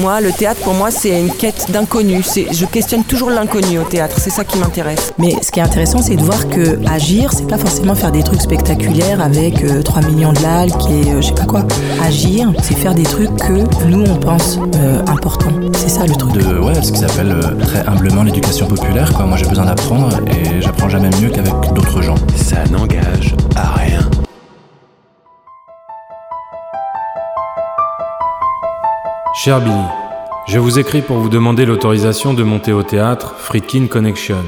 Moi, le théâtre, pour moi, c'est une quête d'inconnu. Je questionne toujours l'inconnu au théâtre. C'est ça qui m'intéresse. Mais ce qui est intéressant, c'est de voir que agir, c'est pas forcément faire des trucs spectaculaires avec 3 euh, millions de likes et euh, je sais pas quoi. Agir, c'est faire des trucs que nous, on pense euh, importants. C'est ça le truc. De, ouais, ce qui s'appelle très humblement l'éducation populaire. Quoi. Moi, j'ai besoin d'apprendre et j'apprends jamais mieux qu'avec d'autres gens. Ça n'engage à rien. Cher Billy, je vous écris pour vous demander l'autorisation de monter au théâtre Friedkin Connection.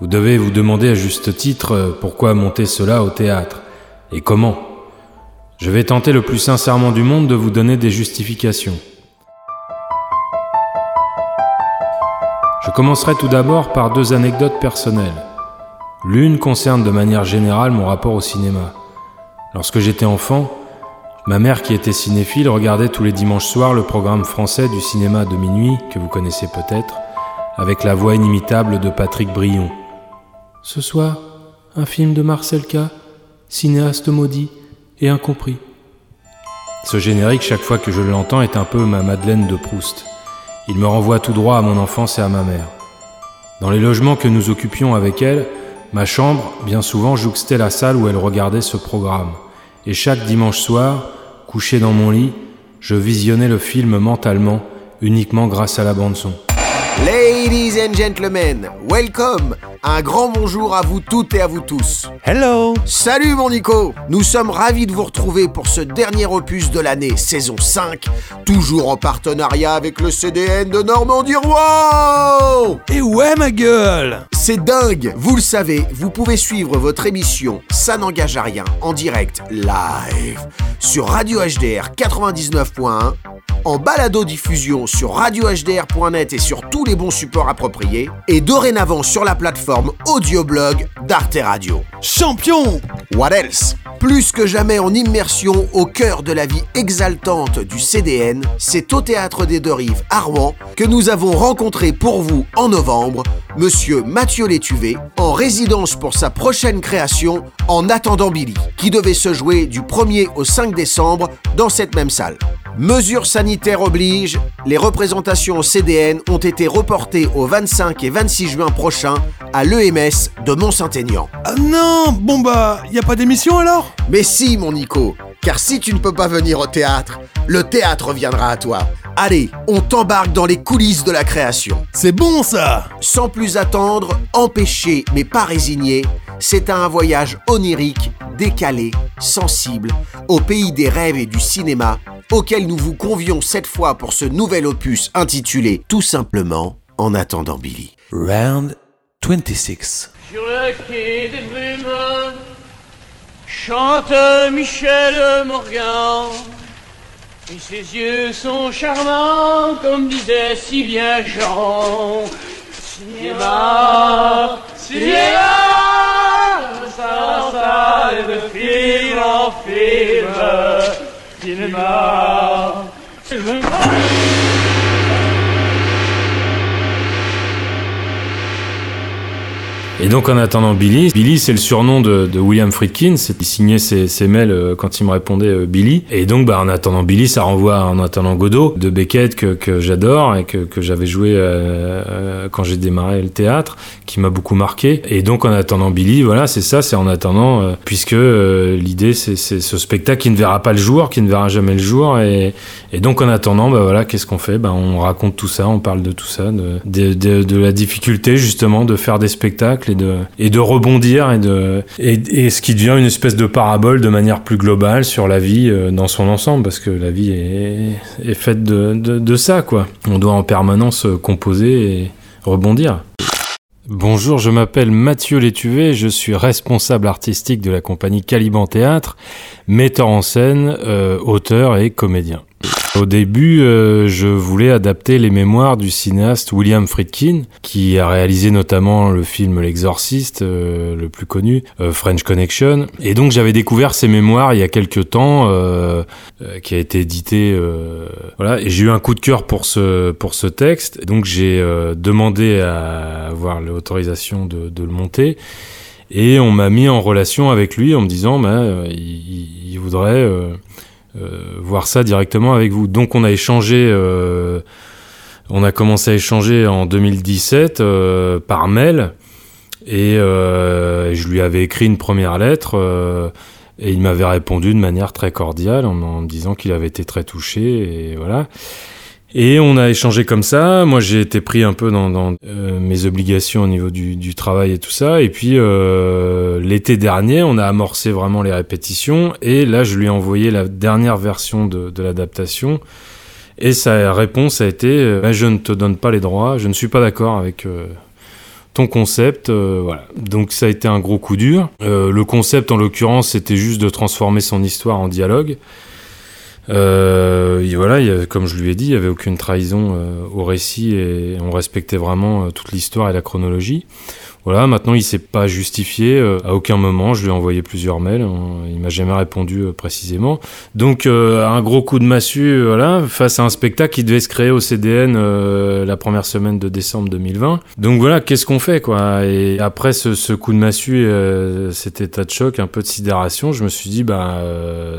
Vous devez vous demander à juste titre pourquoi monter cela au théâtre et comment. Je vais tenter le plus sincèrement du monde de vous donner des justifications. Je commencerai tout d'abord par deux anecdotes personnelles. L'une concerne de manière générale mon rapport au cinéma. Lorsque j'étais enfant, Ma mère, qui était cinéphile, regardait tous les dimanches soirs le programme français du cinéma de minuit, que vous connaissez peut-être, avec la voix inimitable de Patrick Brion. Ce soir, un film de Marcel K., cinéaste maudit et incompris. Ce générique, chaque fois que je l'entends, est un peu ma Madeleine de Proust. Il me renvoie tout droit à mon enfance et à ma mère. Dans les logements que nous occupions avec elle, ma chambre, bien souvent, jouxtait la salle où elle regardait ce programme et chaque dimanche soir, couché dans mon lit, je visionnais le film mentalement, uniquement grâce à la bande son. Ladies and gentlemen, welcome Un grand bonjour à vous toutes et à vous tous. Hello. Salut mon Nico. Nous sommes ravis de vous retrouver pour ce dernier opus de l'année, saison 5, toujours en partenariat avec le CDN de Normandie. Rouen Et ouais ma gueule. C'est dingue. Vous le savez, vous pouvez suivre votre émission Ça n'engage à rien en direct, live, sur Radio HDR 99.1 en balado-diffusion sur radiohdr.net et sur tous les bons supports appropriés, et dorénavant sur la plateforme audioblog d'Arte Radio. Champion What else? Plus que jamais en immersion au cœur de la vie exaltante du CDN, c'est au Théâtre des Deux Rives à Rouen que nous avons rencontré pour vous en novembre Monsieur Mathieu Létuvé en résidence pour sa prochaine création En attendant Billy, qui devait se jouer du 1er au 5 décembre dans cette même salle. Mesures sanitaires obligent, les représentations au CDN ont été reportées au 25 et 26 juin prochain à l'EMS de Mont-Saint-Aignan. Ah non Bon bah, y a pas d'émission alors? Mais si, mon Nico Car si tu ne peux pas venir au théâtre, le théâtre viendra à toi. Allez, on t'embarque dans les coulisses de la création. C'est bon ça Sans plus attendre, empêché mais pas résigné, c'est un voyage onirique, décalé, sensible, au pays des rêves et du cinéma, auquel nous vous convions cette fois pour ce nouvel opus intitulé tout simplement En attendant Billy. Round 26. Sur le quai des brumes, chante Michel Morgan. Et ses yeux sont charmants, comme disait si bien Jean. Cinéma, cinéma, ça, ça, de film en film. Cinéma, cinéma. Et donc en attendant Billy, Billy c'est le surnom de, de William Friedkin, il signait ses, mails euh, quand il me répondait euh, Billy. Et donc bah, en attendant Billy, ça renvoie à En attendant Godot de Beckett que, que j'adore et que, que j'avais joué euh, quand j'ai démarré le théâtre, qui m'a beaucoup marqué. Et donc en attendant Billy, voilà c'est ça, c'est en attendant, puisque l'idée c'est ce spectacle qui ne verra pas le jour, qui ne verra jamais le jour. Et, et donc en attendant, bah voilà, qu'est-ce qu'on fait? Bah, On raconte tout ça, on parle de tout ça, de, de, de, la difficulté justement de faire des spectacles et de, et de rebondir et, de, et, et, ce qui devient une espèce de parabole de manière plus globale sur la vie euh, dans son ensemble, parce que la vie est, est faite de, de, ça, quoi. On doit en permanence composer et rebondir. Bonjour, je m'appelle Mathieu Létuvé, je suis responsable artistique de la compagnie Caliban Théâtre, metteur en scène, euh, auteur et comédien. Au début, euh, je voulais adapter les mémoires du cinéaste William Friedkin, qui a réalisé notamment le film L'Exorciste, euh, le plus connu, euh, French Connection. Et donc j'avais découvert ses mémoires il y a quelques temps, qui a été édité. voilà, et j'ai eu un coup de cœur pour ce pour ce texte. Donc j'ai demandé à avoir l'autorisation de, le monter. Et on m'a mis en relation avec lui en me disant, bah, il, voudrait voir ça directement avec vous. Donc on a échangé, euh, on a commencé à échanger en 2017 euh, par mail et euh, je lui avais écrit une première lettre euh, et il m'avait répondu de manière très cordiale en, en me disant qu'il avait été très touché et voilà. Et on a échangé comme ça. Moi, j'ai été pris un peu dans, dans, euh, mes obligations au niveau du, du, travail et tout ça. Et puis euh, l'été dernier, on a amorcé vraiment les répétitions. Et là, je lui ai envoyé la dernière version de, de l'adaptation. Et sa réponse a été euh, "Je ne te donne pas les droits. Je ne suis pas d'accord avec." euh, ton concept, euh, voilà. Donc ça a été un gros coup dur. Euh, le concept, en l'occurrence, c'était juste de transformer son histoire en dialogue. Euh, et voilà, comme je lui ai dit, il n'y avait aucune trahison euh, au récit et on respectait vraiment euh, toute l'histoire et la chronologie. Voilà, maintenant il s'est pas justifié euh, à aucun moment. Je lui ai envoyé plusieurs mails, hein, il m'a jamais répondu euh, précisément. Donc euh, un gros coup de massue, voilà, face à un spectacle qui devait se créer au CDN la première semaine de décembre 2020. Donc voilà, qu'est-ce qu'on fait quoi? Et après ce, coup de massue, cet état de choc, un peu de sidération, je me suis dit bah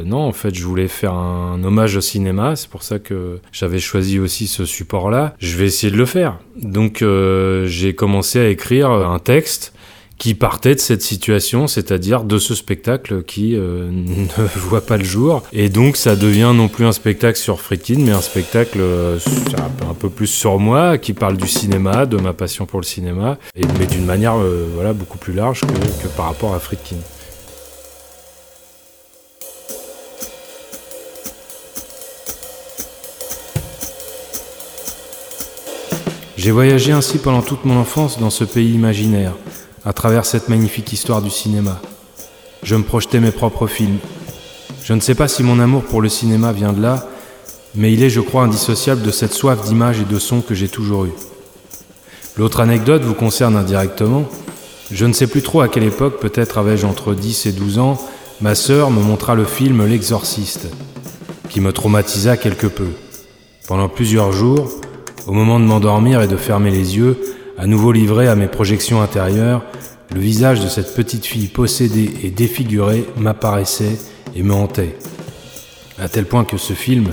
non, en fait, je voulais faire un, hommage au cinéma. C'est pour ça que j'avais choisi aussi ce support-là. Je vais essayer de le faire. Donc j'ai commencé à écrire un texte qui partait de cette situation, c'est-à-dire de ce spectacle qui euh, ne voit pas le jour. Et donc ça devient non plus un spectacle sur Friedkin, mais un spectacle euh, un peu- plus sur moi, qui parle du cinéma, de ma passion pour le cinéma, mais d'une manière euh, voilà, beaucoup plus large que, que par rapport à Friedkin. J'ai voyagé ainsi pendant toute mon enfance dans ce pays imaginaire, à travers cette magnifique histoire du cinéma. Je me projetais mes propres films. Je ne sais pas si mon amour pour le cinéma vient de là, mais il est, je crois, indissociable de cette soif d'images et de sons que j'ai toujours eue. L'autre anecdote vous concerne indirectement. Je ne sais plus trop à quelle époque, peut-être avais-je entre 10 et 12 ans, ma sœur me montra le film L'Exorciste, qui me traumatisa quelque peu. Pendant plusieurs jours, au moment de m'endormir et de fermer les yeux, à nouveau livré à mes projections intérieures, le visage de cette petite fille possédée et défigurée m'apparaissait et me hantait. À tel point que ce film,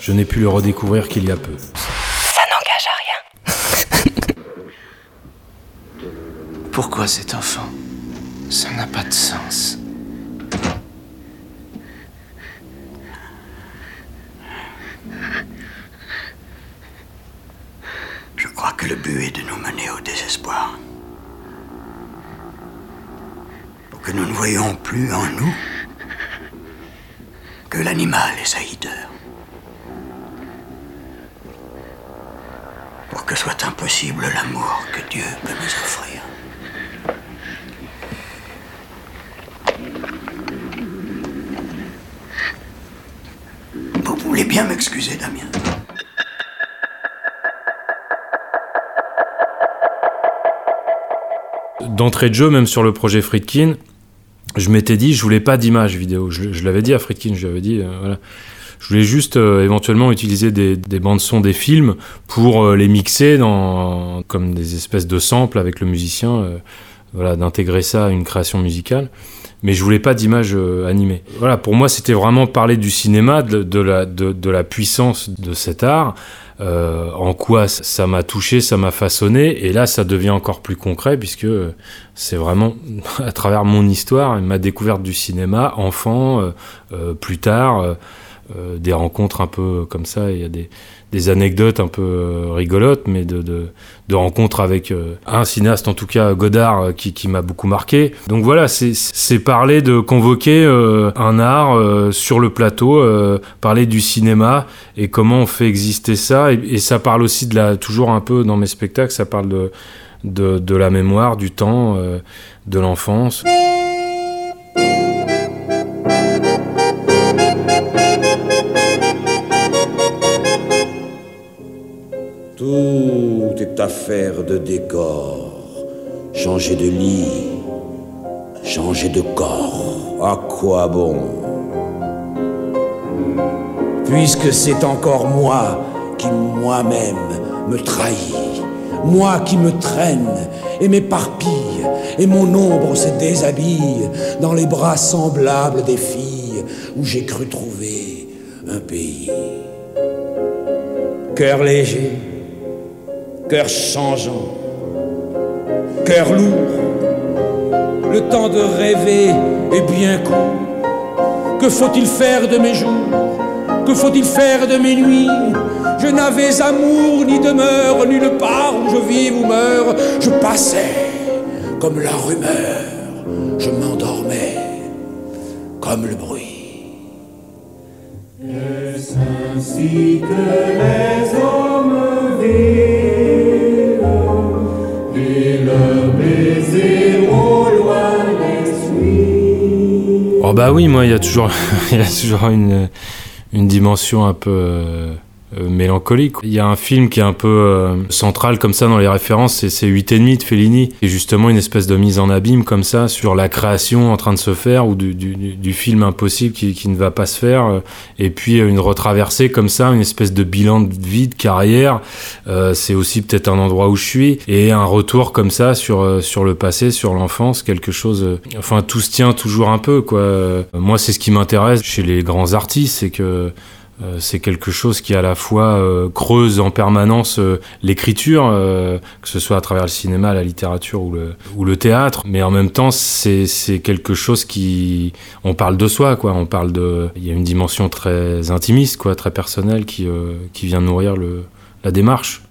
je n'ai pu le redécouvrir qu'il y a peu. Ça n'engage à rien. Pourquoi cet enfant? Ça n'a pas de sens. Je crois que le but est de nous mener au désespoir. Pour que nous ne voyions plus en nous que l'animal et sa hideur. Pour que soit impossible l'amour que Dieu peut nous offrir. Vous voulez bien m'excuser, Damien D'entrée de jeu, même sur le projet Friedkin, je m'étais dit, je voulais pas d'image vidéo. Je, l'avais dit à Friedkin, je lui avais dit, euh, voilà. Je voulais juste euh, éventuellement utiliser des, des bandes son des films pour euh, les mixer dans, comme des espèces de samples avec le musicien, voilà, d'intégrer ça à une création musicale. Mais je voulais pas d'image animée. Voilà, pour moi, c'était vraiment parler du cinéma, de la puissance de cet art, euh, en quoi ça m'a touché, ça m'a façonné, et là, ça devient encore plus concret puisque c'est vraiment à travers mon histoire, et ma découverte du cinéma, enfant, euh, euh, plus tard, euh, euh, des rencontres un peu comme ça. Il y a des, des anecdotes un peu euh, rigolotes, mais de, de, rencontres avec euh, un cinéaste, en tout cas Godard, euh, qui, qui m'a beaucoup marqué. Donc voilà, c'est- parler de convoquer un art sur le plateau, parler du cinéma et comment on fait exister ça. Et, et ça parle aussi de la, toujours un peu dans mes spectacles, ça parle de, de, de la mémoire, du temps, de l'enfance. De décor. Changer de lit, changer de corps. À quoi bon? Puisque c'est encore moi qui moi-même me trahis. Moi qui me traîne et m'éparpille, et mon ombre se déshabille dans les bras semblables des filles où j'ai cru trouver un pays. Cœur léger, cœur changeant, cœur lourd, le temps de rêver est bien court. Que faut-il faire de mes jours? Que faut-il faire de mes nuits? Je n'avais amour ni demeure nulle part où je vive ou meure. Je passais comme la rumeur, je m'endormais comme le bruit. Est-ce ainsi que les Oh bah oui, moi il y a toujours, y a toujours une, une dimension un peu euh, mélancolique. Il y a un film qui est un peu euh, central comme ça dans les références, c'est- c'est 8 et demi de Fellini. Et justement une espèce de mise en abîme comme ça sur la création en train de se faire ou du, du, du film impossible qui, qui ne va pas se faire. euh, Et puis euh, une retraversée comme ça, une espèce de bilan de vie, de carrière. Euh, c'est aussi peut-être un endroit où je suis. Et un retour comme ça sur, euh, sur le passé, sur l'enfance, quelque chose... enfin tout se tient toujours un peu quoi. Moi c'est ce qui m'intéresse chez les grands artistes, c'est que... Euh, c'est quelque chose qui à la fois euh, creuse en permanence euh, l'écriture, que ce soit à travers le cinéma, la littérature ou le, théâtre, mais en même temps c'est quelque chose qui on parle de soi quoi, on parle de il y a une dimension très intimiste quoi, très personnelle qui vient nourrir la démarche.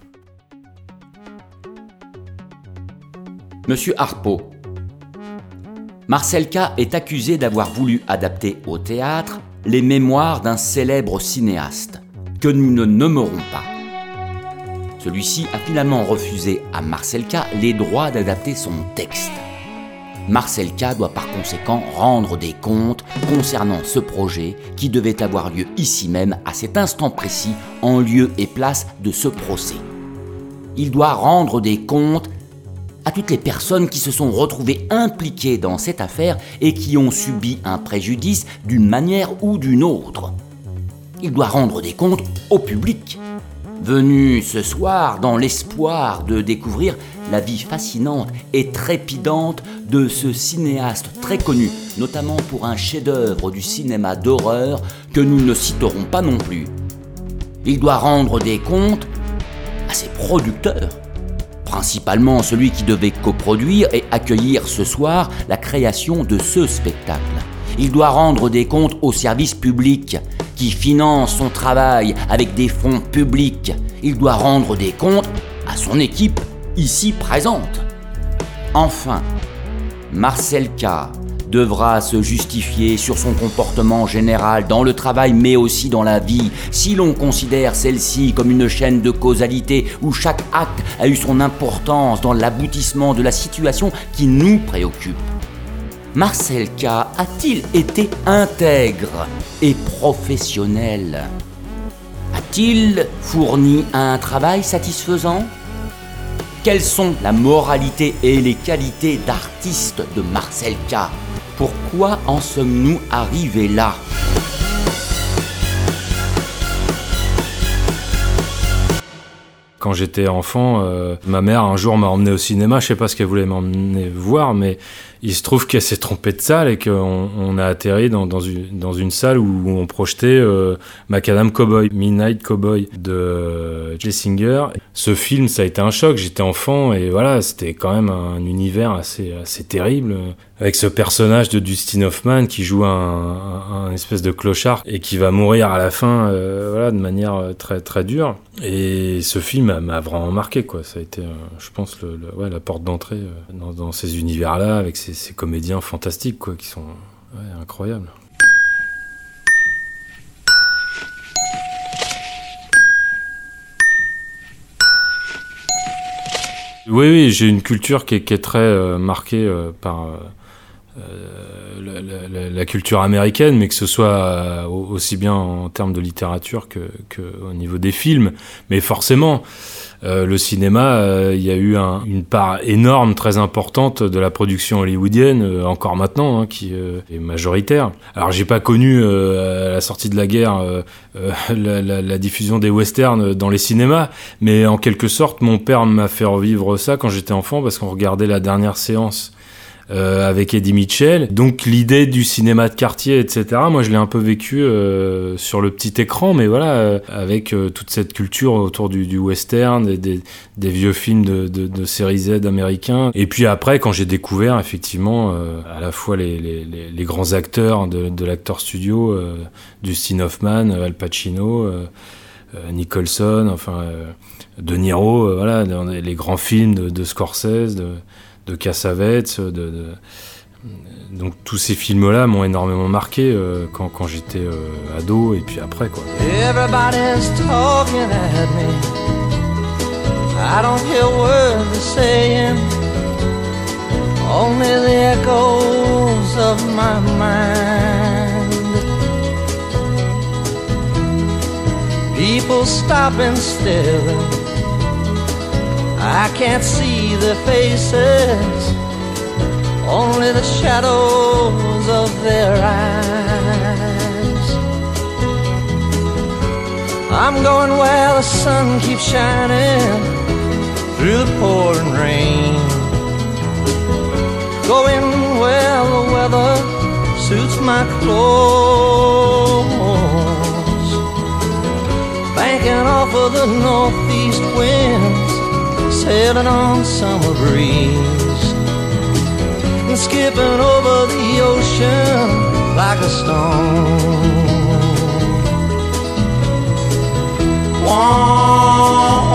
Monsieur Harpeau. Marcel K. est accusé d'avoir voulu adapter au théâtre les mémoires d'un célèbre cinéaste, que nous ne nommerons pas. Celui-ci a finalement refusé à Marcel K. les droits d'adapter son texte. Marcel K. doit par conséquent rendre des comptes concernant ce projet qui devait avoir lieu ici même à cet instant précis en lieu et place de ce procès. Il doit rendre des comptes à toutes les personnes qui se sont retrouvées impliquées dans cette affaire et qui ont subi un préjudice d'une manière ou d'une autre. Il doit rendre des comptes au public, venu ce soir dans l'espoir de découvrir la vie fascinante et trépidante de ce cinéaste très connu, notamment pour un chef-d'œuvre du cinéma d'horreur que nous ne citerons pas non plus. Il doit rendre des comptes à ses producteurs, principalement celui qui devait coproduire et accueillir ce soir la création de ce spectacle. Il doit rendre des comptes au service public qui finance son travail avec des fonds publics. Il doit rendre des comptes à son équipe ici présente. Enfin, Marcel K. devra se justifier sur son comportement général dans le travail mais aussi dans la vie, si l'on considère celle-ci comme une chaîne de causalité où chaque acte a eu son importance dans l'aboutissement de la situation qui nous préoccupe. Marcel K. a-t-il été intègre et professionnel? A-t-il fourni un travail satisfaisant? Quelles sont la moralité et les qualités d'artiste de Marcel K? Pourquoi en sommes-nous arrivés là? Quand j'étais enfant, euh, ma mère un jour m'a emmené au cinéma. Je sais pas ce qu'elle voulait m'emmener voir, mais il se trouve qu'elle s'est trompée de salle et qu'on on a atterri dans, une, salle où on projetait euh, Macadam Cowboy, Midnight Cowboy de euh, Jay Singer. Ce film, ça a été un choc. J'étais enfant et voilà, c'était quand même un univers assez terrible. Avec ce personnage de Dustin Hoffman qui joue un, espèce de clochard et qui va mourir à la fin, euh, voilà, de manière euh, très très dure. Et ce film m'a- vraiment marqué, quoi. Ça a été, euh, je pense, ouais, la porte d'entrée dans, ces univers-là, avec ces, comédiens fantastiques, quoi, qui sont incroyables. Oui, oui, j'ai une culture qui est, très marquée par la, la- culture américaine, mais que ce soit euh, au- aussi bien en termes de littérature que, au niveau des films. Mais forcément, euh, le cinéma, euh, il y a eu un- une part énorme, très importante de la production hollywoodienne, euh, encore maintenant, hein, qui euh, est majoritaire. Alors, j'ai pas connu euh, à la sortie de la guerre euh, euh, la diffusion des westerns dans les cinémas, mais en quelque sorte, mon père m'a fait revivre ça quand j'étais enfant, parce qu'on regardait la dernière séance euh, avec Eddie Mitchell. Donc l'idée du cinéma de quartier, etc. Moi, je l'ai un peu vécu euh, sur le petit écran, mais voilà, euh, avec euh, toute cette culture autour du, du western, des, des, des vieux films de, de, de série Z américains. Et puis après, quand j'ai découvert effectivement euh, à la fois les, les, les, grands acteurs de, de l'acteur studio, Dustin Hoffman, Al Pacino. Nicholson, enfin De Niro, voilà, les grands films de, de Scorsese, de, de Cassavetes, de, de- donc tous ces films-là m'ont énormément marqué euh, quand, quand j'étais euh, ado et puis après quoi. Everybody's talking at me. I don't hear words they're saying, only the echoes of my mind. People stop and stare. I can't see their faces, only the shadows of their eyes. I'm going where the sun keeps shining through the pouring rain. Going where the weather suits my clothes. Banking off of the northeast winds, sailing on summer breeze. And skipping over the ocean like a stone. J'ai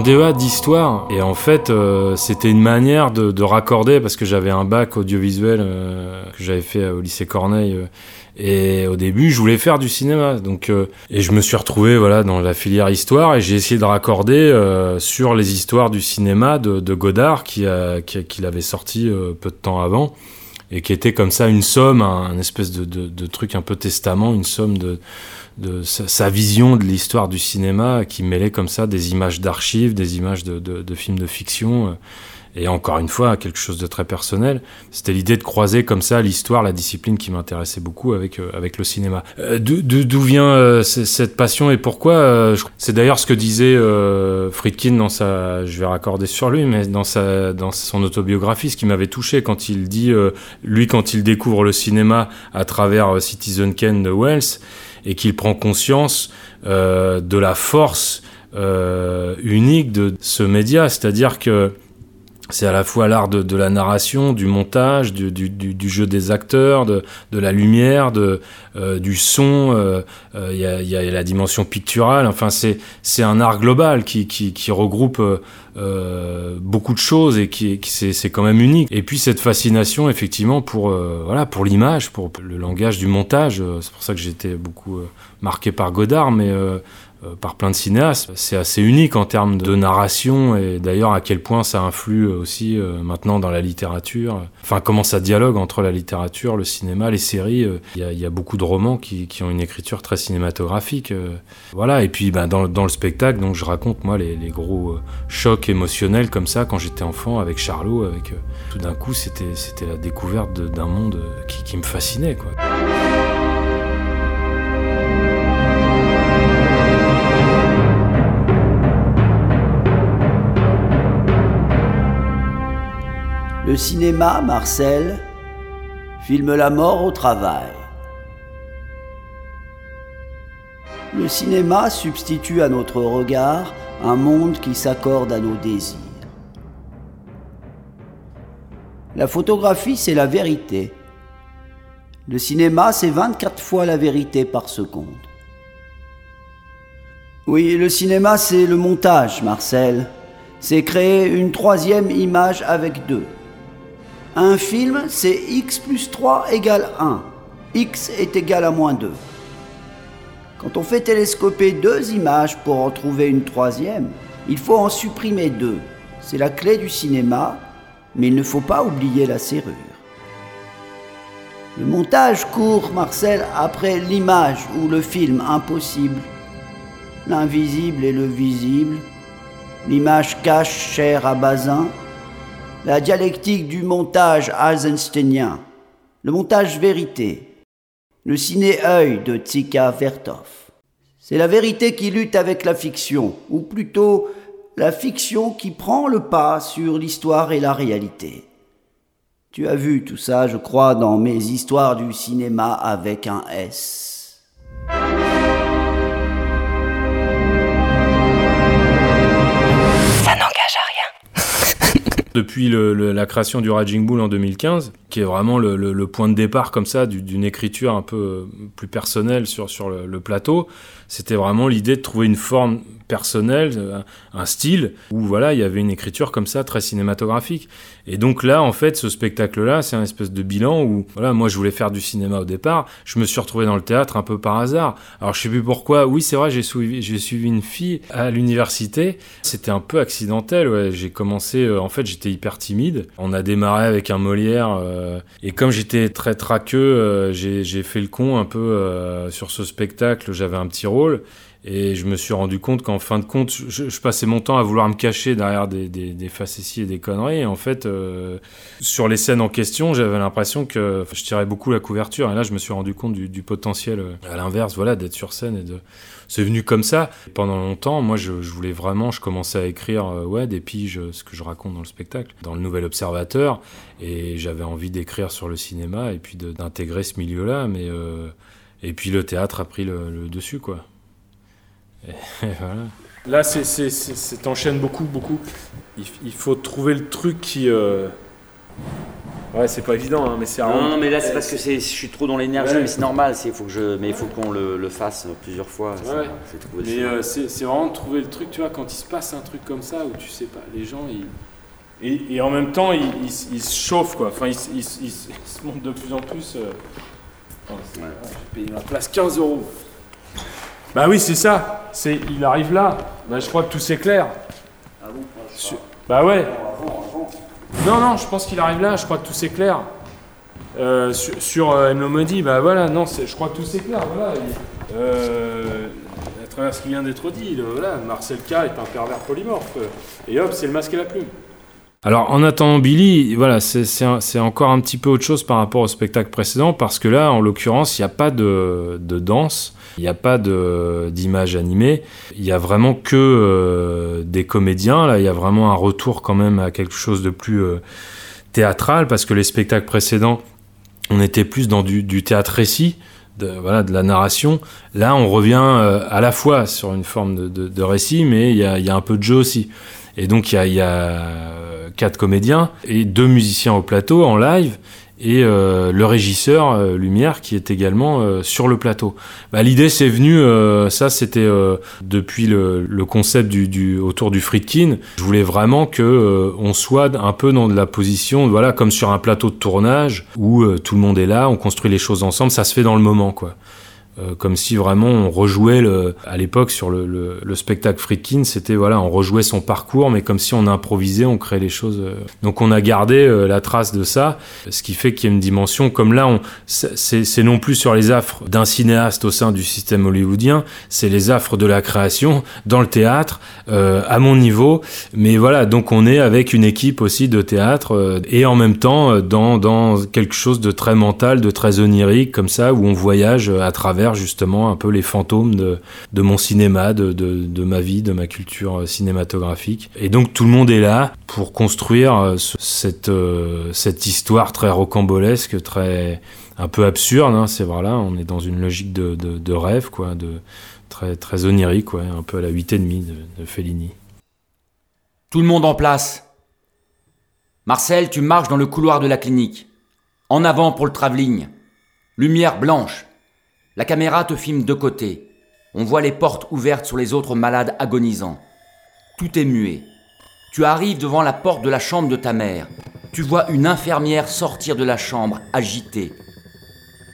un DEA d'histoire. Et en fait euh, c'était une manière de, de raccorder parce que j'avais un bac audiovisuel euh, que j'avais fait au lycée Corneille euh, et au début je voulais faire du cinéma. Donc euh, et je me suis retrouvé voilà dans la filière histoire et j'ai essayé de raccorder euh, sur les histoires du cinéma de, Godard qui a qui, l'avait sorti euh, peu de temps avant et qui était comme ça une somme un, espèce de truc un peu testament une somme de de sa, vision de l'histoire du cinéma qui mêlait comme ça des images d'archives, des images de, films de fiction euh, et encore une fois quelque chose de très personnel. C'était l'idée de croiser comme ça l'histoire, la discipline qui m'intéressait beaucoup avec euh, avec le cinéma. Euh, d'où- vient cette passion et pourquoi C'est d'ailleurs ce que disait Friedkin dans sa, je vais raccorder sur lui, mais dans sa dans son autobiographie, ce qui m'avait touché quand il dit lui quand il découvre le cinéma à travers Citizen Kane de Wells et qu'il prend conscience euh, de la force euh, unique de ce média, c'est-à-dire que c'est à la fois l'art de, de la narration, du montage, du, du, du, jeu des acteurs, de, de la lumière, de, euh, du son. euh, euh, Il y, a, y a la dimension picturale. Enfin, c'est un art global qui, qui, qui regroupe euh, euh, beaucoup de choses et qui, qui c'est quand même unique. Et puis cette fascination, effectivement, pour voilà pour l'image, pour le langage du montage. C'est pour ça que j'étais beaucoup marqué par Godard, mais par plein de cinéastes. C'est assez unique en termes de narration et d'ailleurs à quel point ça influe aussi euh, maintenant dans la littérature. Enfin, comment ça dialogue entre la littérature, le cinéma, les séries. euh, Il y, a, il y a beaucoup de romans qui, ont une écriture très cinématographique. euh, voilà, et puis ben, dans, le spectacle, donc je raconte moi les, gros euh, chocs émotionnels comme ça quand j'étais enfant avec Charlot. Avec, euh, tout d'un coup, c'était c'était la découverte d'un monde euh, qui, qui me fascinait. Quoi. Le cinéma, Marcel, filme la mort au travail. Le cinéma substitue à notre regard un monde qui s'accorde à nos désirs. La photographie, c'est la vérité. Le cinéma, c'est 24 fois la vérité par seconde. Oui, le cinéma, c'est le montage, Marcel. C'est créer une troisième image avec deux. Un film, c'est x plus 3 égale 1. x est égal à moins 2. Quand on fait télescoper deux images pour en trouver une troisième, il faut en supprimer deux. C'est la clé du cinéma, mais il ne faut pas oublier la serrure. Le montage court, Marcel, après l'image ou le film impossible, l'invisible et le visible, l'image cache chère à Bazin, la dialectique du montage eisensteinien, le montage vérité, le ciné-œil de Tsika Vertov. C'est la vérité qui lutte avec la fiction, ou plutôt la fiction qui prend le pas sur l'histoire et la réalité. Tu as vu tout ça, je crois, dans mes histoires du cinéma avec un S. Depuis la création du Raging Bull en 2015, qui est vraiment le, point de départ comme ça du- d'une écriture un peu plus personnelle sur, le plateau, c'était vraiment l'idée de trouver une forme personnelle, euh, un, style, où voilà, il y avait une écriture comme ça, très cinématographique. Et donc là, en fait, ce spectacle-là, c'est un espèce de bilan où, voilà, moi je voulais faire du cinéma au départ, je me suis retrouvé dans le théâtre un peu par hasard. Alors je sais plus pourquoi, oui c'est vrai, j'ai suivi, une fille à l'université, c'était un peu accidentel, j'ai commencé, euh, en fait j'étais hyper timide, on a démarré avec un Molière, euh, et comme j'étais très traqueux, j'ai fait le con un peu sur ce spectacle, j'avais un petit rôle, et je me suis rendu compte qu'en fin de compte, je, passais mon temps à vouloir me cacher derrière des, des, facéties et des conneries. Et en fait, euh, sur les scènes en question, j'avais l'impression que je tirais beaucoup la couverture. Et là, je me suis rendu compte du, potentiel, euh, à l'inverse, voilà, d'être sur scène. Et de... C'est venu comme ça. Pendant longtemps, moi, je, voulais vraiment, je commençais à écrire euh, ouais, des piges, ce que je raconte dans le spectacle, dans le Nouvel Observateur. Et j'avais envie d'écrire sur le cinéma et puis d'intégrer ce milieu-là. Mais et puis le théâtre a pris le, le dessus, quoi. Et voilà. Là, c'est, c'est, c'est, c'est- t'enchaînes beaucoup, beaucoup. Il, il faut trouver le truc qui. euh, Ouais, c'est pas évident, hein, mais c'est Non, non, mais là c'est parce que c'est- je suis trop dans l'énergie, Ouais. mais c'est normal. c'est- faut que je, mais il faut qu'on le, le fasse plusieurs fois. ça- Ouais. c'est trouver le Mais euh, c'est, c'est vraiment de trouver le truc, tu vois, quand il se passe un truc comme ça, où tu sais pas, les gens, ils. Et, et en même temps, ils, ils s- ils se chauffent, quoi. Enfin, ils, se montent de plus en plus. euh, c'est- J'ai payé ma place 15 euros. Bah oui, c'est ça. C'est, il arrive là. Bah, je crois que tout s'éclaire. Sur- Bah ouais. Non, non, je pense qu'il arrive là. Je crois que tout s'éclaire. Euh, sur sur euh, Mlomody, bah voilà, non, c'est- je crois que tout s'éclaire. Voilà. Il- euh, à travers ce qui vient d'être dit, le- voilà, Marcel K est un pervers polymorphe. Et hop, c'est le masque et la plume. Alors, en attendant Billy, voilà, c'est- encore un petit peu autre chose par rapport au spectacle précédent, parce que là, en l'occurrence, il n'y a pas de, danse, il n'y a pas d'image animée, il y a vraiment que euh, des comédiens. Là, il y a vraiment un retour quand même à quelque chose de plus euh, théâtral, parce que les spectacles précédents, on était plus dans du, théâtre récit. De, voilà, de la narration. Là, on revient euh, à la fois sur une forme de, récit, mais il y a, un peu de jeu aussi. Et donc, il y a, quatre comédiens et deux musiciens au plateau en live et euh, le régisseur euh, Lumière qui est également euh, sur le plateau. Bah, L'idée c'est venu, ça c'était depuis le, concept du, autour du Friedkin. Je voulais vraiment que on soit un peu dans la position, voilà, comme sur un plateau de tournage où tout le monde est là, on construit les choses ensemble, ça se fait dans le moment quoi. Euh, comme si vraiment on rejouait à l'époque sur le, le, le spectacle Friedkin, c'était voilà, on rejouait son parcours, mais comme si on improvisait, on créait les choses. euh. Donc on a gardé euh, la trace de ça, ce qui fait qu'il y a une dimension comme là, c'est, non plus sur les affres d'un cinéaste au sein du système hollywoodien, c'est les affres de la création dans le théâtre, à mon niveau. Mais voilà, donc on est avec une équipe aussi de théâtre et en même temps dans, quelque chose de très mental, de très onirique, comme ça, où on voyage à travers justement un peu les fantômes de, mon cinéma, de, ma vie, de ma culture euh, cinématographique. Et donc tout le monde est là pour construire euh, euh, cette histoire très rocambolesque, très un peu absurde. Hein, c'est voilà, on est dans une logique de, de, rêve, quoi, de très onirique, un peu à la huit et demi de, de Fellini. Tout le monde en place. Marcel, tu marches dans le couloir de la clinique. En avant pour le travelling. Lumière blanche. La caméra te filme de côté. On voit les portes ouvertes sur les autres malades agonisants. Tout est muet. Tu arrives devant la porte de la chambre de ta mère. Tu vois une infirmière sortir de la chambre, agitée.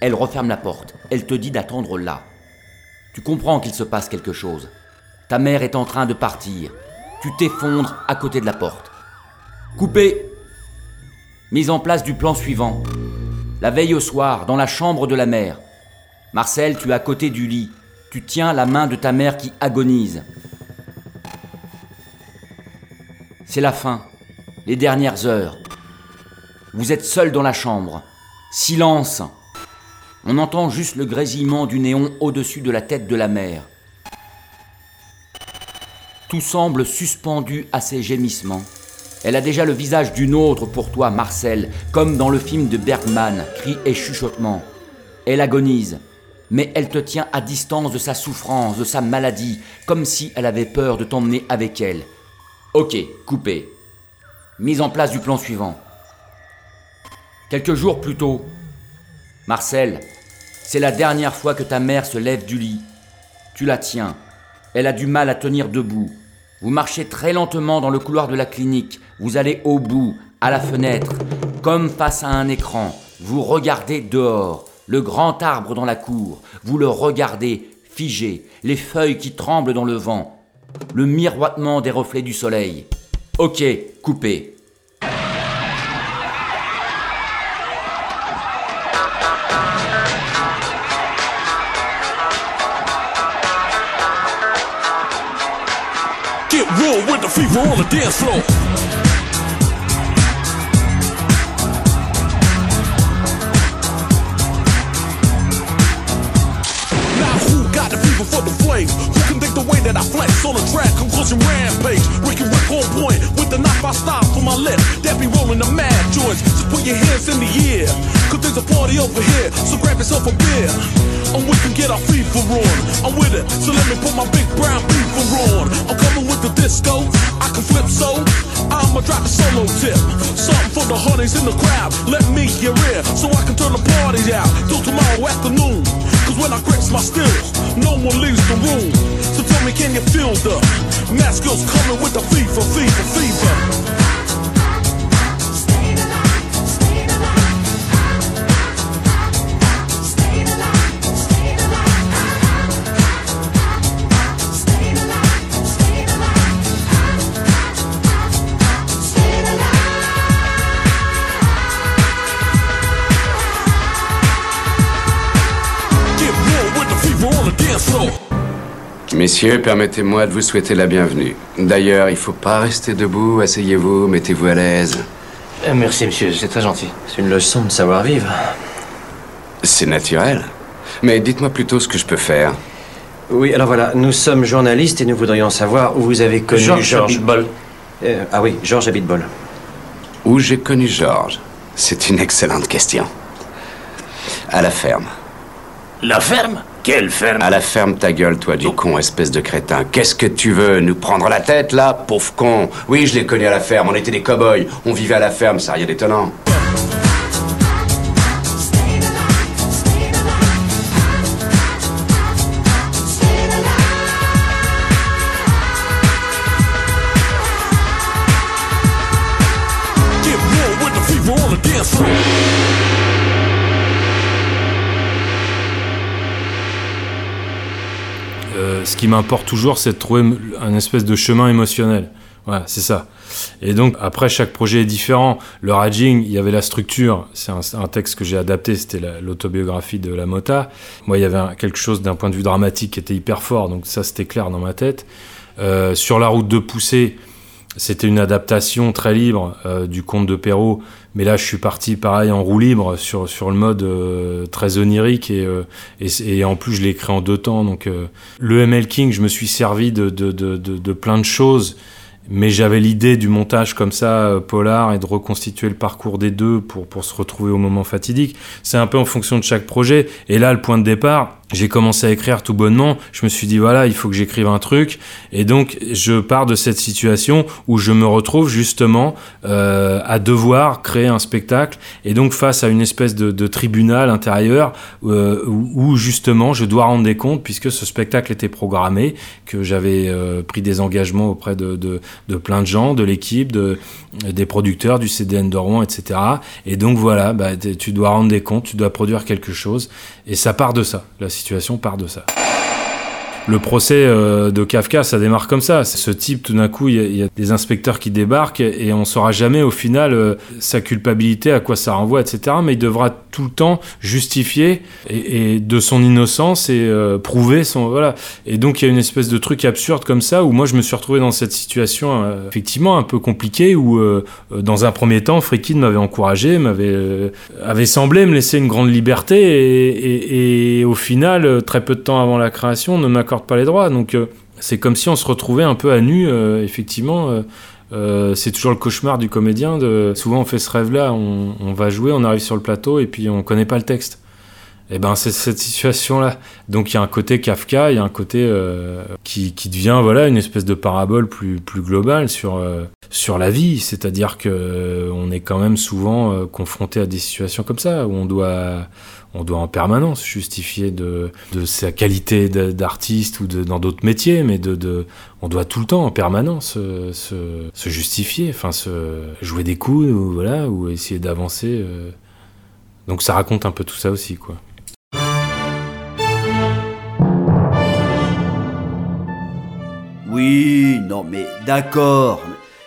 Elle referme la porte. Elle te dit d'attendre là. Tu comprends qu'il se passe quelque chose. Ta mère est en train de partir. Tu t'effondres à côté de la porte. Coupé. Mise en place du plan suivant. La veille au soir, dans la chambre de la mère. Marcel, tu es à côté du lit. Tu tiens la main de ta mère qui agonise. C'est la fin. Les dernières heures. Vous êtes seul dans la chambre. Silence. On entend juste le grésillement du néon au-dessus de la tête de la mère. Tout semble suspendu à ses gémissements. Elle a déjà le visage d'une autre pour toi, Marcel, comme dans le film de Bergman, cris et chuchotements. Elle agonise, mais elle te tient à distance de sa souffrance, de sa maladie, comme si elle avait peur de t'emmener avec elle. Ok, coupé. Mise en place du plan suivant. Quelques jours plus tôt, Marcel, c'est la dernière fois que ta mère se lève du lit. Tu la tiens. Elle a du mal à tenir debout. Vous marchez très lentement dans le couloir de la clinique. Vous allez au bout, à la fenêtre, comme face à un écran. Vous regardez dehors, le grand arbre dans la cour. Vous le regardez, figé, les feuilles qui tremblent dans le vent, le miroitement des reflets du soleil. Ok, coupé. That I flex on the track? Conclusion rampage. Ricky Rick on point with the knife I stop for my lip. That be rolling the mad joints. So put your hands in the air. Cause there's a party over here. So grab yourself a beer. And we can get our fever on. I'm with it. So let me put my big brown fever on. I'm coming with the disco. I can flip so. I'ma drop a solo tip. Something for the honeys in the crowd. Let me hear it. So I can turn the party out. Till tomorrow afternoon. Cause when I grips my stills, no one leaves the room. So tell me, can you feel the mask girls coming with the fever, fever, fever? Messieurs, permettez-moi de vous souhaiter la bienvenue. D'ailleurs, il faut pas rester debout, asseyez-vous, mettez-vous à l'aise. Euh, Merci, monsieur, c'est très gentil. C'est une leçon de savoir-vivre. C'est naturel. Mais dites-moi plutôt ce que je peux faire. Oui, alors voilà, nous sommes journalistes et nous voudrions savoir où vous avez connu Georges Georges. Abitbol. Euh, ah oui, Georges Abitbol. Où j'ai connu Georges? C'est une excellente question. À la ferme. La ferme? Quelle ferme À la ferme ta gueule, toi, du con, espèce de crétin. Qu'est-ce que tu veux Nous prendre la tête, là Pauvre con? Oui, je l'ai connu à la ferme, on était des cow-boys. On vivait à la ferme, ça rien d'étonnant. Ce qui m'importe toujours, c'est de trouver un espèce de chemin émotionnel. Voilà, c'est ça. Et donc, après, chaque projet est différent. Le Raging, il y avait la structure. C'est un, texte que j'ai adapté, c'était la- l'autobiographie de La Mota. Moi, il y avait quelque chose d'un point de vue dramatique qui était hyper fort, donc ça, c'était clair dans ma tête. Euh, sur la route de poussée, c'était une adaptation très libre euh, du conte de Perrault, mais là je suis parti pareil en roue libre sur, sur le mode euh, très onirique et, euh, et, en plus je l'ai écrit en deux temps. Donc euh, le ML King, je me suis servi de, de, de, de, de plein de choses, mais j'avais l'idée du montage comme ça, euh, polar, et de reconstituer le parcours des deux pour, pour se retrouver au moment fatidique. C'est un peu en fonction de chaque projet. Et là, le point de départ, j'ai commencé à écrire tout bonnement. Je me suis dit, voilà, il faut que j'écrive un truc. Et donc, je pars de cette situation où je me retrouve justement euh, à devoir créer un spectacle. Et donc, face à une espèce de, tribunal intérieur euh, où, justement je dois rendre des comptes puisque ce spectacle était programmé, que j'avais euh, pris des engagements auprès de, plein de gens, de l'équipe, de, des producteurs, du CDN de Rouen, etc. Et donc, voilà, bah, tu dois rendre des comptes, tu dois produire quelque chose. Et ça part de ça. La situation part de ça. Le procès euh, de Kafka, ça démarre comme ça. Ce type, tout d'un coup, il y, a- des inspecteurs qui débarquent et on saura jamais au final euh, sa culpabilité, à quoi ça renvoie, etc. Mais il devra tout le temps justifier et, de son innocence et euh, prouver son voilà. Et donc il y a une espèce de truc absurde comme ça où moi je me suis retrouvé dans cette situation effectivement un peu compliquée où dans un premier temps, Frikin m'avait encouragé, m'avait avait semblé me laisser une grande liberté et, au final, très peu de temps avant la création, ne pas les droits. Donc euh, c'est comme si on se retrouvait un peu à nu, euh, effectivement. euh, c'est toujours le cauchemar du comédien. De... Souvent, on fait ce rêve-là, on, on va jouer, on arrive sur le plateau et puis on connaît pas le texte. Et ben, c'est cette situation-là. Donc, il y a un côté Kafka, il y a un côté euh, qui, devient voilà une espèce de parabole plus plus globale sur euh, sur la vie. C'est-à-dire que euh, on est quand même souvent confronté à des situations comme ça où on doit on doit en permanence justifier de, de sa qualité d'artiste ou dans d'autres métiers, mais de, de, on doit tout le temps en permanence se, se justifier, enfin se jouer des coups, ou, voilà, ou essayer d'avancer. Donc ça raconte un peu tout ça aussi, quoi. Oui, non mais d'accord.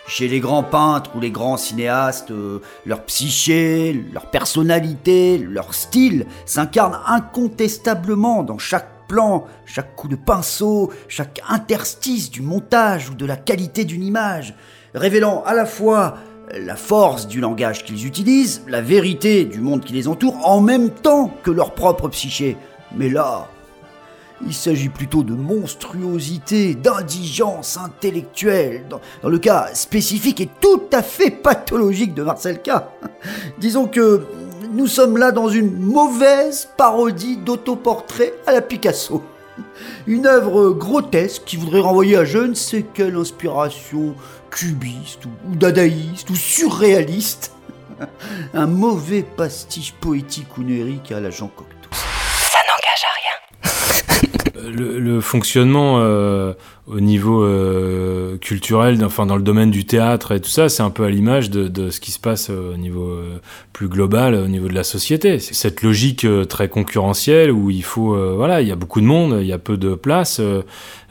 Chez les grands peintres ou les grands cinéastes, euh, leur psyché, leur personnalité, leur style s'incarnent incontestablement dans chaque plan, chaque coup de pinceau, chaque interstice du montage ou de la qualité d'une image, révélant à la fois la force du langage qu'ils utilisent, la vérité du monde qui les entoure, en même temps que leur propre psyché. Mais là, il s'agit plutôt de monstruosité, d'indigence intellectuelle, dans, le cas spécifique et tout à fait pathologique de Marcel K. Disons que nous sommes là dans une mauvaise parodie d'autoportrait à la Picasso. Une œuvre grotesque qui voudrait renvoyer à je ne sais quelle inspiration cubiste ou, ou dadaïste ou surréaliste. Un mauvais pastiche poétique onirique à la Jean Cocteau. Ça n'engage à rien. Le, fonctionnement euh, au niveau euh, culturel, enfin dans le domaine du théâtre et tout ça, c'est un peu à l'image de, de ce qui se passe euh, au niveau euh, plus global, au niveau de la société. C'est cette logique très concurrentielle où il faut, voilà, il y a beaucoup de monde, il y a peu de place,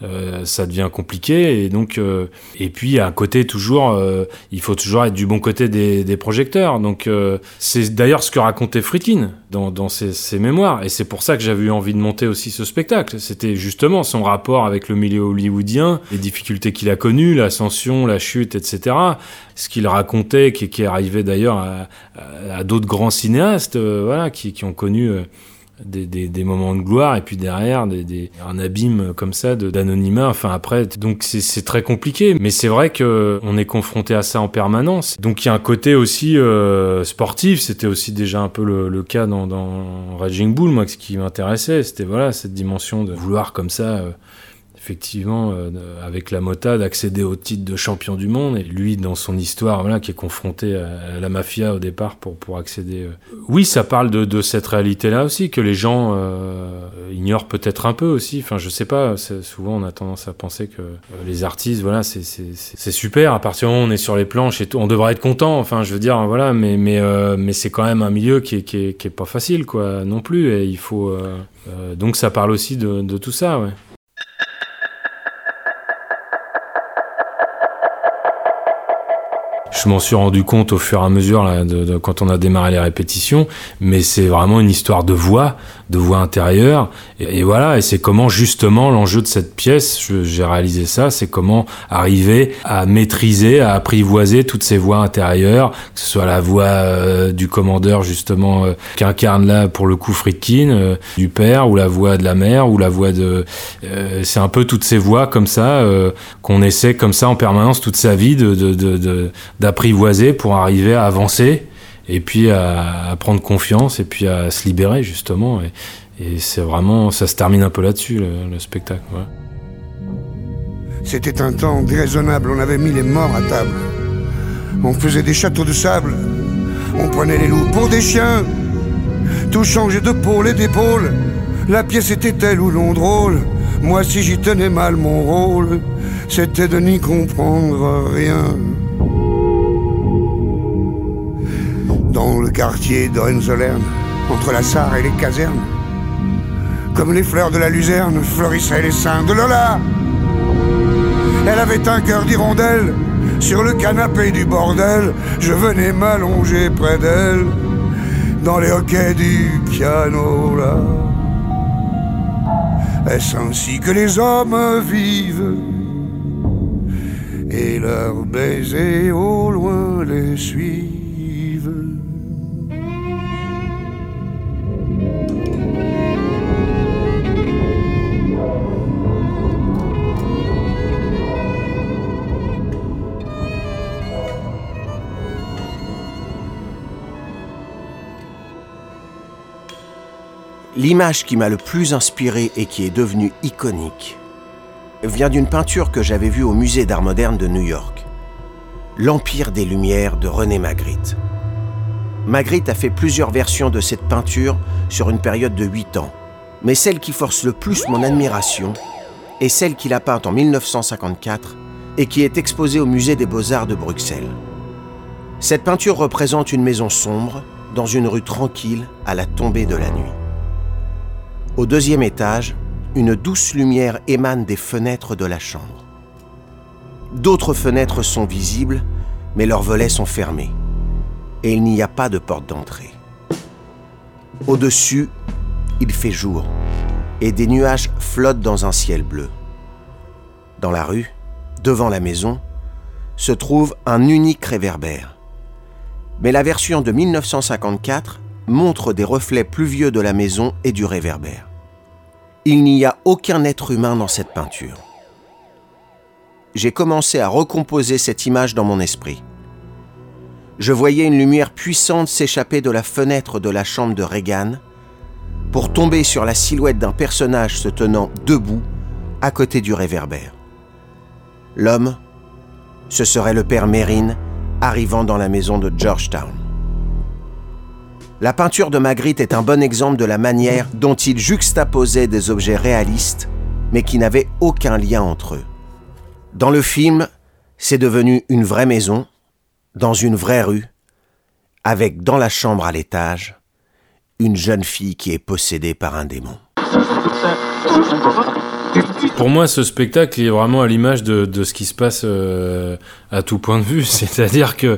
euh, ça devient compliqué et donc euh, et puis à côté toujours, euh, il faut toujours être du bon côté des, des projecteurs. Donc euh, c'est d'ailleurs ce que racontait Friedkin dans, dans ses, ses mémoires et c'est pour ça que j'avais eu envie de monter aussi ce spectacle. C'était justement son rapport avec le milieu hollywoodien, les difficultés qu'il a connues, l'ascension, la chute, etc. Ce qu'il racontait, qui, qui est arrivé d'ailleurs à, à- d'autres grands cinéastes, euh, voilà, qui, qui ont connu des, des, des moments de gloire et puis derrière des, un abîme comme ça d'anonymat. Enfin après, donc c'est c'est très compliqué. Mais c'est vrai que on est confronté à ça en permanence. Donc il y a un côté aussi euh, sportif. C'était aussi déjà un peu le, le cas dans, dans Raging Bull, moi, ce qui m'intéressait, c'était voilà cette dimension de vouloir comme ça. euh, effectivement, euh, avec la Mota, d'accéder au titre de champion du monde. Et lui, dans son histoire, voilà, qui est confronté à, la mafia au départ pour, pour accéder. euh. Oui, ça parle de, cette réalité-là aussi, que les gens euh, ignorent peut-être un peu aussi. Enfin, je sais pas, souvent on a tendance à penser que les artistes, voilà, c'est- super. À partir du moment où on est sur les planches et tout, on devrait être content. Enfin, je veux dire, voilà, mais, mais, mais c'est quand même un milieu qui est, qui, est, pas facile, quoi, non plus. Et il faut. donc ça parle aussi de, de tout ça, ouais. Je m'en suis rendu compte au fur et à mesure de- quand on a démarré les répétitions, mais c'est vraiment une histoire de voix, de voix intérieure, et, voilà, et c'est comment justement l'enjeu de cette pièce, j'ai réalisé ça, c'est comment arriver à maîtriser, à apprivoiser toutes ces voix intérieures, que ce soit la voix euh, du commandeur justement euh, qu'incarne là pour le coup Friedkin, euh, du père, ou la voix de la mère, ou la voix de, euh, c'est un peu toutes ces voix comme ça qu'on essaie comme ça en permanence toute sa vie de, de, de, de- d'apprivoiser pour arriver à avancer et puis à, prendre confiance et puis à se libérer justement et, c'est vraiment ça se termine un peu là-dessus le, le spectacle. C'était un temps déraisonnable, on avait mis les morts à table. On faisait des châteaux de sable, on prenait les loups pour des chiens. Tout changeait de pôle et d'épaule. La pièce était telle ou non drôle. Moi, si j'y tenais mal mon rôle, c'était de n'y comprendre rien. Dans le quartier d'Hohenzollern, entre la Sarre et les casernes, Comme les fleurs de la luzerne fleurissaient les seins de Lola. Elle avait un cœur d'hirondelle. Sur le canapé du bordel, je venais m'allonger près d'elle. Dans les hoquets du piano là. Est-ce ainsi que les hommes vivent? Et leurs baisers au loin les suivent L'image qui m'a le plus inspiré et qui est devenue iconique vient d'une peinture que j'avais vue au musée d'art moderne de New York. L'Empire des Lumières de René Magritte. Magritte a fait plusieurs versions de cette peinture sur une période de 8 ans, mais celle qui force le plus mon admiration est celle qu'il a peinte en 1954 et qui est exposée au musée des beaux-arts de Bruxelles. Cette peinture représente une maison sombre dans une rue tranquille à la tombée de la nuit. Au deuxième étage, une douce lumière émane des fenêtres de la chambre. D'autres fenêtres sont visibles, mais leurs volets sont fermés, et il n'y a pas de porte d'entrée. Au-dessus, il fait jour, et des nuages flottent dans un ciel bleu. Dans la rue, devant la maison, se trouve un unique réverbère. Mais la version de 1954 montre des reflets pluvieux de la maison et du réverbère. Il n'y a aucun être humain dans cette peinture. J'ai commencé à recomposer cette image dans mon esprit. Je voyais une lumière puissante s'échapper de la fenêtre de la chambre de Reagan pour tomber sur la silhouette d'un personnage se tenant debout à côté du réverbère. L'homme, ce serait le père Mérine arrivant dans la maison de Georgetown. La peinture de Magritte est un bon exemple de la manière dont il juxtaposait des objets réalistes, mais qui n'avaient aucun lien entre eux. Dans le film, c'est devenu une vraie maison, dans une vraie rue, avec dans la chambre à l'étage, une jeune fille qui est possédée par un démon. Pour moi, ce spectacle est vraiment à l'image de, ce qui se passe euh, à tout point de vue. C'est-à-dire que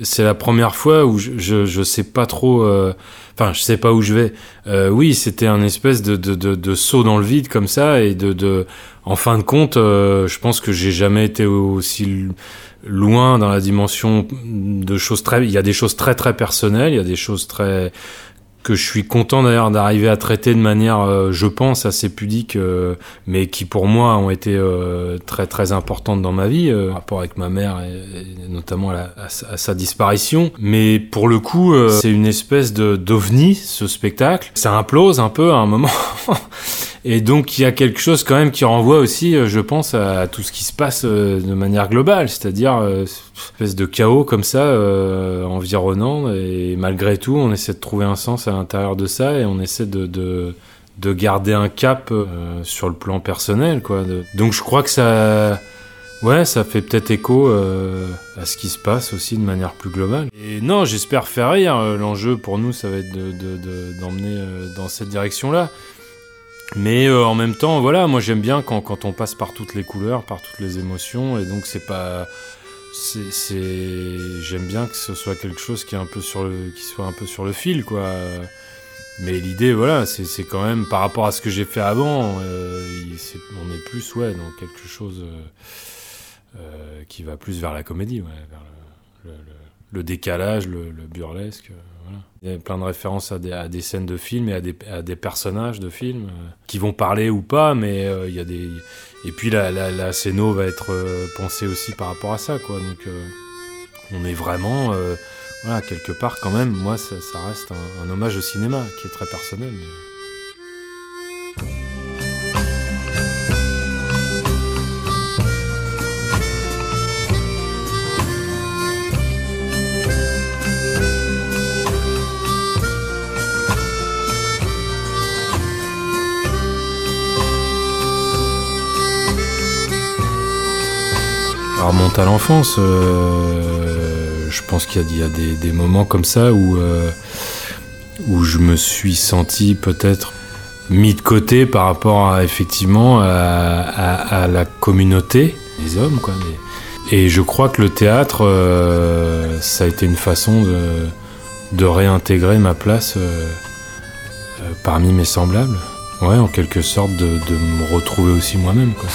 c'est la première fois où je, je, je sais pas trop. euh, Enfin, je sais pas où je vais. Euh, oui, c'était un espèce de, de, de, de saut dans le vide comme ça et de, de en fin de compte, euh, je pense que j'ai jamais été aussi loin dans la dimension de choses très. Il y a des choses très très personnelles, il y a des choses très que je suis content d'ailleurs d'arriver à traiter de manière, euh, je pense, assez pudique, euh, mais qui pour moi ont été euh, très très importantes dans ma vie, rapport avec ma mère et, notamment à, sa- disparition. Mais pour le coup, c'est une espèce de d'ovni ce spectacle. Ça implose un peu à un moment. Et donc il y a quelque chose quand même qui renvoie aussi, euh, je pense, à tout ce qui se passe euh, de manière globale, c'est-à-dire euh, cette espèce de chaos comme ça environnant. Et malgré tout, on essaie de trouver un sens à l'intérieur de ça et on essaie de, de, de garder un cap sur le plan personnel, quoi. Donc je crois que ça, ouais, ça fait peut-être écho à ce qui se passe aussi de manière plus globale. Et non, j'espère faire rire. L'enjeu pour nous, ça va être de- de- de- d'emmener dans cette direction-là. Mais euh, en même temps, voilà, moi j'aime bien quand, quand on passe par toutes les couleurs, par toutes les émotions, et donc c'est pas, c'est, j'aime bien que ce soit quelque chose qui est un peu sur le, qui soit un peu sur le fil, quoi. Mais l'idée, voilà, c'est, quand même par rapport à ce que j'ai fait avant, euh, on est plus, ouais, dans quelque chose euh, euh, qui va plus vers la comédie, ouais, vers le, le- le- le décalage, le, le burlesque. Il y a plein de références à des, scènes de films et à des, personnages de films euh, qui vont parler ou pas, mais euh, il y a des. Et puis la, la, scéno va être euh, pensée aussi par rapport à ça, quoi. Donc on est vraiment. voilà, quelque part quand même, moi ça, reste un, hommage au cinéma qui est très personnel. À l'enfance, euh, je pense qu'il y a, des, des moments comme ça où, euh, où je me suis senti peut-être mis de côté par rapport à, effectivement à, la communauté, les hommes quoi. Et je crois que le théâtre, euh, ça a été une façon de, réintégrer ma place parmi mes semblables. Ouais, en quelque sorte de, de me retrouver aussi moi-même quoi.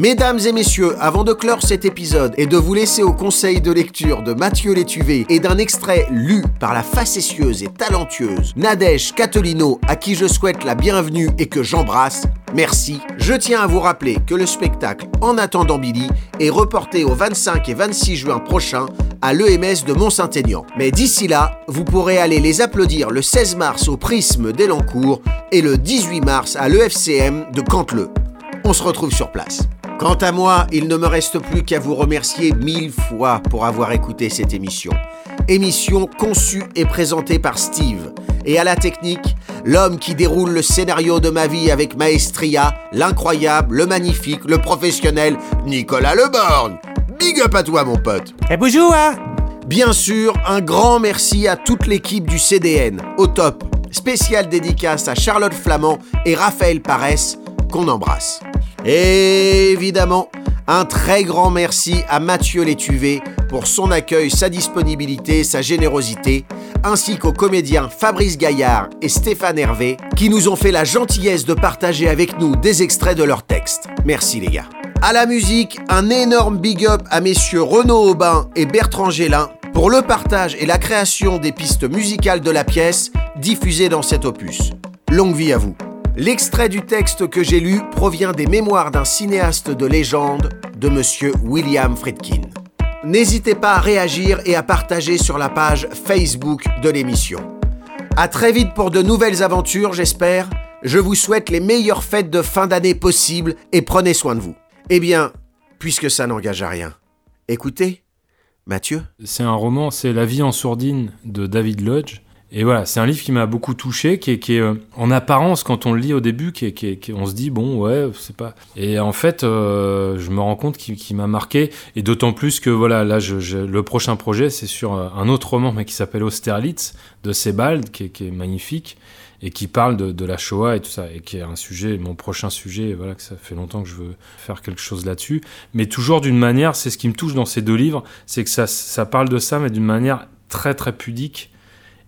Mesdames et messieurs, avant de clore cet épisode et de vous laisser au conseil de lecture de Mathieu Létuvé et d'un extrait lu par la facétieuse et talentueuse Nadège Catolino, à qui je souhaite la bienvenue et que j'embrasse, merci. Je tiens à vous rappeler que le spectacle En attendant Billy est reporté au 25 et 26 juin prochain à l'EMS de Mont-Saint-Aignan. Mais d'ici là, vous pourrez aller les applaudir le 16 mars au Prisme d'Elancourt et le 18 mars à l'EFCM de Canteleu. On se retrouve sur place. Quant à moi, il ne me reste plus qu'à vous remercier mille fois pour avoir écouté cette émission. Émission conçue et présentée par Steve. Et à la technique, l'homme qui déroule le scénario de ma vie avec maestria, l'incroyable, le magnifique, le professionnel, Nicolas Leborgne. Big up à toi, mon pote. Et bonjour, hein Bien sûr, un grand merci à toute l'équipe du CDN, au top. Spécial dédicace à Charlotte Flamand et Raphaël Paresse, qu'on embrasse. Et évidemment, un très grand merci à Mathieu Létuvé pour son accueil, sa disponibilité, sa générosité, ainsi qu'aux comédiens Fabrice Gaillard et Stéphane Hervé, qui nous ont fait la gentillesse de partager avec nous des extraits de leurs textes. Merci les gars. À la musique, un énorme big up à messieurs Renaud Aubin et Bertrand Gélin pour le partage et la création des pistes musicales de la pièce diffusées dans cet opus. Longue vie à vous. L'extrait du texte que j'ai lu provient des mémoires d'un cinéaste de légende de monsieur William Friedkin. N'hésitez pas à réagir et à partager sur la page Facebook de l'émission. À très vite pour de nouvelles aventures, j'espère. Je vous souhaite les meilleures fêtes de fin d'année possibles et prenez soin de vous. Eh bien, puisque ça n'engage à rien, écoutez, Mathieu. C'est un roman, c'est La vie en sourdine de David Lodge. Et voilà, c'est un livre qui m'a beaucoup touché, qui est, euh, en apparence, quand on le lit au début, qui est, qui est- on se dit, bon, ouais, c'est pas... Et en fait, euh, je me rends compte qu'il qu'il m'a marqué, et d'autant plus que, voilà, là, le prochain projet, c'est sur euh, un autre roman, mais qui s'appelle Austerlitz, de Sebald, qui est, qui est magnifique, et qui parle de, de la Shoah et tout ça, et qui est un sujet, mon prochain sujet, voilà, que ça fait longtemps que je veux faire quelque chose là-dessus, mais toujours d'une manière, c'est ce qui me touche dans ces deux livres, c'est que ça, ça parle de ça, mais d'une manière très très pudique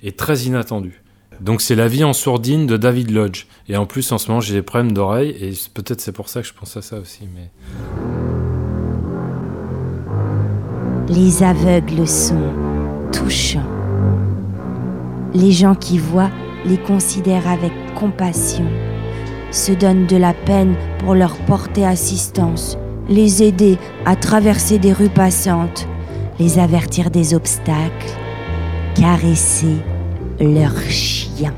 et très inattendue. Donc c'est La vie en sourdine de David Lodge. Et en plus, en ce moment, j'ai des problèmes d'oreille, et peut-être c'est pour ça que je pense à ça aussi, mais... Les aveugles sont touchants. Les gens qui voient les considèrent avec compassion, se donnent de la peine pour leur porter assistance, les aider à traverser des rues passantes, les avertir des obstacles, caresser leur chien.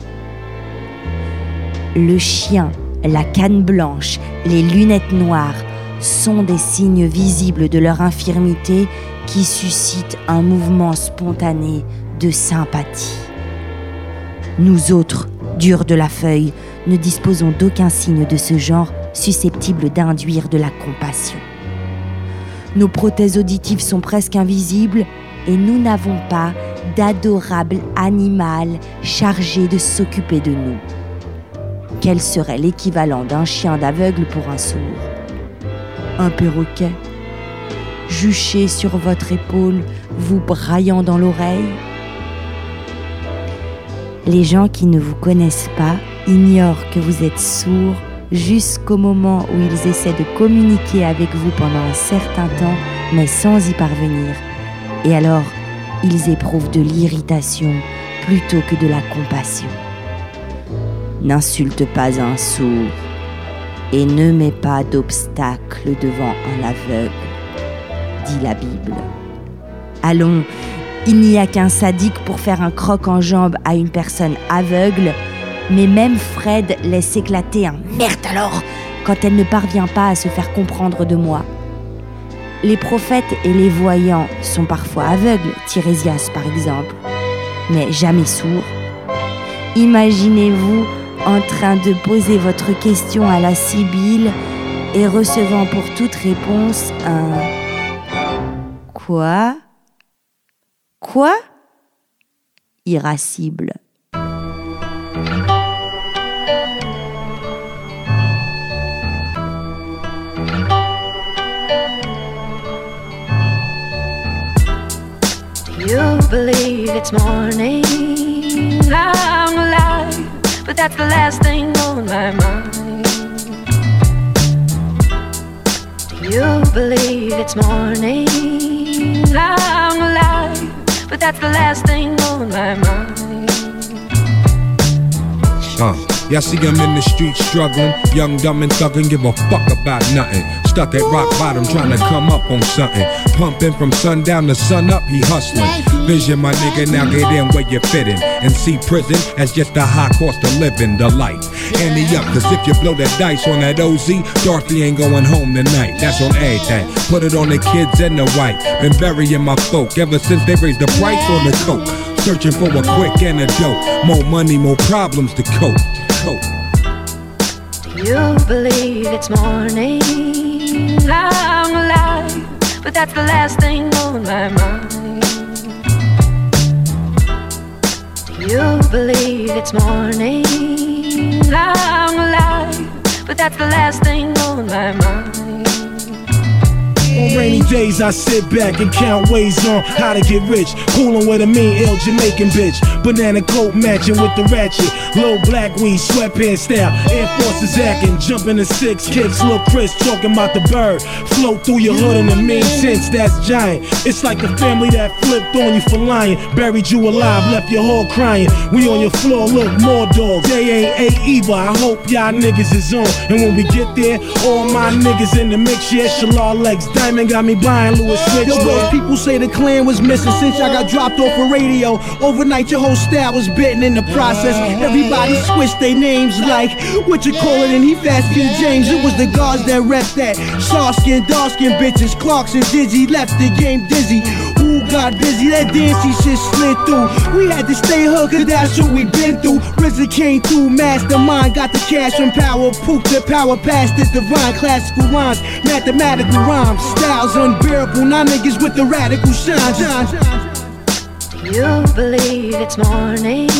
Le chien, la canne blanche, les lunettes noires sont des signes visibles de leur infirmité qui suscitent un mouvement spontané de sympathie. Nous autres, durs de la feuille, ne disposons d'aucun signe de ce genre susceptible d'induire de la compassion. Nos prothèses auditives sont presque invisibles et nous n'avons pas d'adorable animal chargé de s'occuper de nous. Quel serait l'équivalent d'un chien d'aveugle pour un sourd? Un perroquet? Juché sur votre épaule, vous braillant dans l'oreille? Les gens qui ne vous connaissent pas ignorent que vous êtes sourd jusqu'au moment où ils essaient de communiquer avec vous pendant un certain temps, mais sans y parvenir. Et alors, ils éprouvent de l'irritation plutôt que de la compassion. N'insulte pas un sourd et ne mets pas d'obstacle devant un aveugle, dit la Bible. Allons, il n'y a qu'un sadique pour faire un croc en jambe à une personne aveugle, mais même Fred laisse éclater un merde alors quand elle ne parvient pas à se faire comprendre de moi. Les prophètes et les voyants sont parfois aveugles, Tirésias par exemple, mais jamais sourds. Imaginez-vous en train de poser votre question à la Sibylle et recevant pour toute réponse un Quoi? Quoi? Irascible. Believe it's morning. I'm alive, but that's the last thing on my mind. Do you believe it's morning? I'm alive, but that's the last thing on my mind. Uh, y'all see him in the street struggling, young, dumb, and thuggin', give a fuck about nothing. Stuck at rock bottom, trying to come up on something. Pumping from sundown to sun up, he hustling. Vision, my nigga, now get in where you fit in. And see prison as just a high cost of living, the life. Ante up, cause if you blow that dice on that OZ, Dorothy ain't going home tonight. That's on everything. Put it on the kids and the white. Been burying my folk ever since they raised the price on the coke. Searching for a quick antidote. More money, more problems to cope. Cope. You believe it's morning. I'm alive, but that's the last thing on my mind. Do you believe it's morning. I'm alive, but that's the last thing on my mind. On rainy days, I sit back and count ways on how to get rich. Coolin' with a mean, ill Jamaican bitch. Banana coat matching with the ratchet. Low black weed, sweatpants style. Air Forces acting, jumping the six kicks. Lil Chris talking about the bird. Float through your hood in the mean sense, that's giant. It's like the family that flipped on you for lying. Buried you alive, left your whole crying. We on your floor, look, more dogs. They ain't A either. I hope y'all niggas is on. And when we get there, all my niggas in the mix, yeah, Shalal legs. Diamond got me buying Louis Switch. Yo, those people say the clan was missing since I got dropped off a radio. Overnight, your whole style was bitten in the process. Everybody switched their names like what you call it, and he fast King James. It was the guards that rep that. Shark skin, dark skin bitches, Clarks and Dizzy left the game dizzy. Who got busy? That dancey shit slid through. We had to stay hood, cause that's what we been through. RZA came through, mastermind, got the cash from power. Poop the power past the divine. Classical rhymes, mathematical rhymes. Styles unbearable, now niggas with the radical shine. You believe it's morning.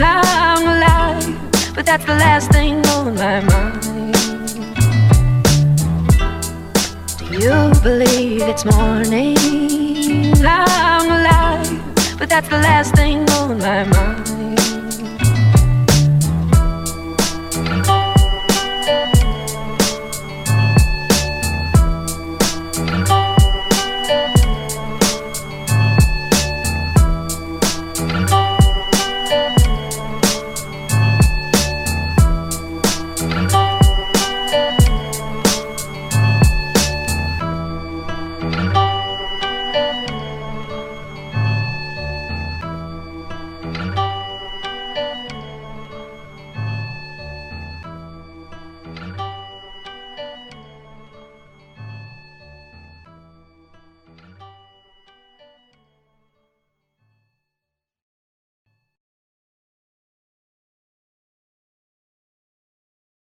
I'm alive, but that's the last thing on my mind. You believe it's morning. I'm alive, but that's the last thing on my mind.